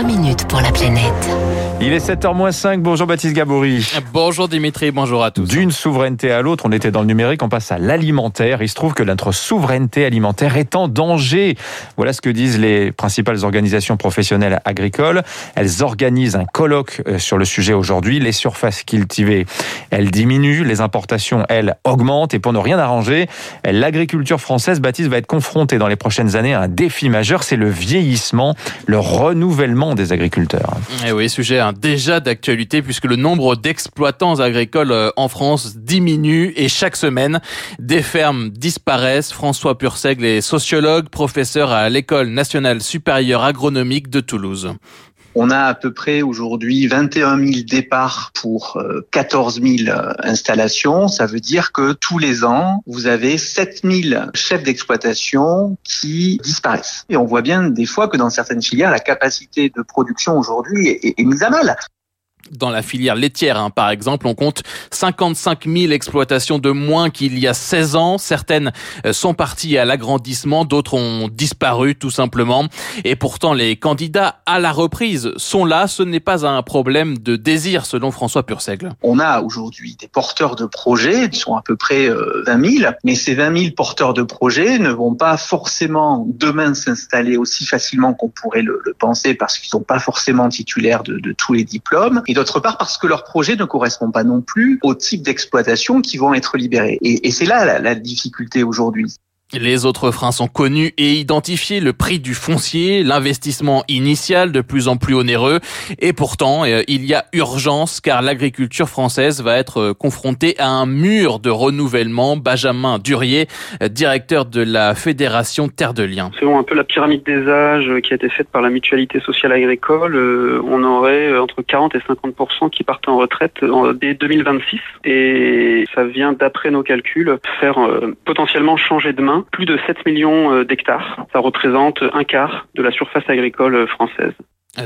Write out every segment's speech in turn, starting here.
3 minutes pour la planète. Il est 7h05. Bonjour Baptiste Gabory. Bonjour Dimitri, bonjour à tous. D'une souveraineté à l'autre, on était dans le numérique, on passe à l'alimentaire. Il se trouve que notre souveraineté alimentaire est en danger. Voilà ce que disent les principales organisations professionnelles agricoles. Elles organisent un colloque euh, sur le sujet aujourd'hui. Les surfaces cultivées, elles diminuent, les importations, elles, augmentent. Et pour ne rien arranger, l'agriculture française, Baptiste, va être confrontée dans les prochaines années à un défi majeur, c'est le vieillissement, le renouvellement des agriculteurs. Et eh oui, sujet déjà d'actualité puisque le nombre d'exploitants agricoles euh, en France diminue et chaque semaine, des fermes disparaissent. François Purseigle est sociologue, professeur à l'École nationale supérieure agronomique de Toulouse. On a à peu près aujourd'hui 21 000 départs pour 14 euh, 000 euh, installations. Ça veut dire que tous les ans, vous avez 7 000 chefs d'exploitation qui disparaissent. Et on voit bien des fois que dans certaines filières, la capacité de production aujourd'hui est, est mise à mal. Dans la filière laitière, hein, par exemple, on compte 55 000 exploitations de moins qu'il y a 16 ans. Certaines euh, sont parties à l'agrandissement, d'autres ont disparu tout simplement. Et pourtant, les candidats à la reprise sont là. Ce n'est pas un problème de désir, selon François Purseigle. On a aujourd'hui des porteurs de projets, ils sont à peu près 20 euh, 000, mais ces 20 000 porteurs de projets ne vont pas forcément demain s'installer aussi facilement qu'on pourrait le, le, penser parce qu'ils sont pas forcément titulaires de, de tous les diplômes et d'autre part parce que leur projet ne correspond pas non plus au type d'exploitation qui vont être libérés. Et, c'est là la difficulté aujourd'hui. Les autres freins sont connus et identifiés, le prix du foncier, l'investissement initial de plus en plus onéreux. Et pourtant, euh, il y a urgence car l'agriculture française va être euh, confrontée à un mur de renouvellement. Benjamin Durier, euh, directeur de la Fédération Terre de Liens. Selon un peu la pyramide des âges qui a été faite par la mutualité sociale agricole, on aurait entre 40 et 50% qui partent en retraite dès 2026. Et ça vient, d'après nos calculs, faire potentiellement changer de main plus de 7 millions euh, d'hectares. Ça représente un quart de la surface agricole française.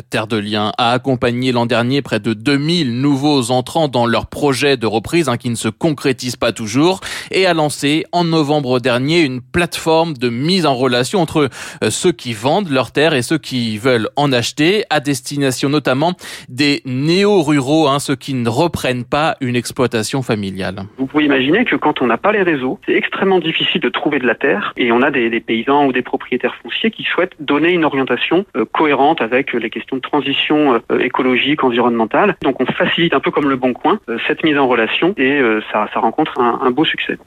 Terre de Liens a accompagné l'an dernier près de 2000 nouveaux entrants dans leur projet de reprise hein, qui ne se concrétise pas toujours et a lancé en novembre dernier une plateforme de mise en relation entre euh, ceux qui vendent leurs terres et ceux qui veulent en acheter à destination notamment des néo-ruraux, hein, ceux qui ne reprennent pas une exploitation familiale. Vous pouvez imaginer que quand on n'a pas les réseaux, c'est extrêmement difficile de trouver de la terre et on a des, des, paysans ou des propriétaires fonciers qui souhaitent donner une orientation euh, cohérente avec les questions de transition euh, écologique, environnementale. Donc on facilite un peu comme le Bon Coin euh, cette mise en relation et euh, ça, ça rencontre un, un beau succès.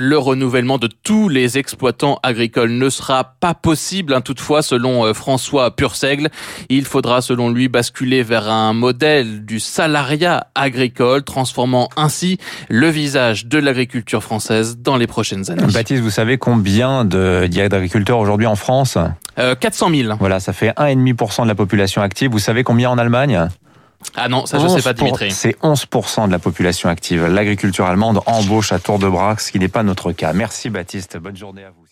Le renouvellement de tous les exploitants agricoles ne sera pas possible, hein, toutefois, selon François Purseigle. Il faudra, selon lui, basculer vers un modèle du salariat agricole, transformant ainsi le visage de l'agriculture française dans les prochaines années. Baptiste, vous savez combien de d'agriculteurs aujourd'hui en France? Euh, 400 000. Voilà, ça fait 1,5% de la population active. Vous savez combien en Allemagne? Ah non, ça je sais pas Dimitri. C'est 11% de la population active. L'agriculture allemande embauche à tour de bras, ce qui n'est pas notre cas. Merci Baptiste, bonne journée à vous.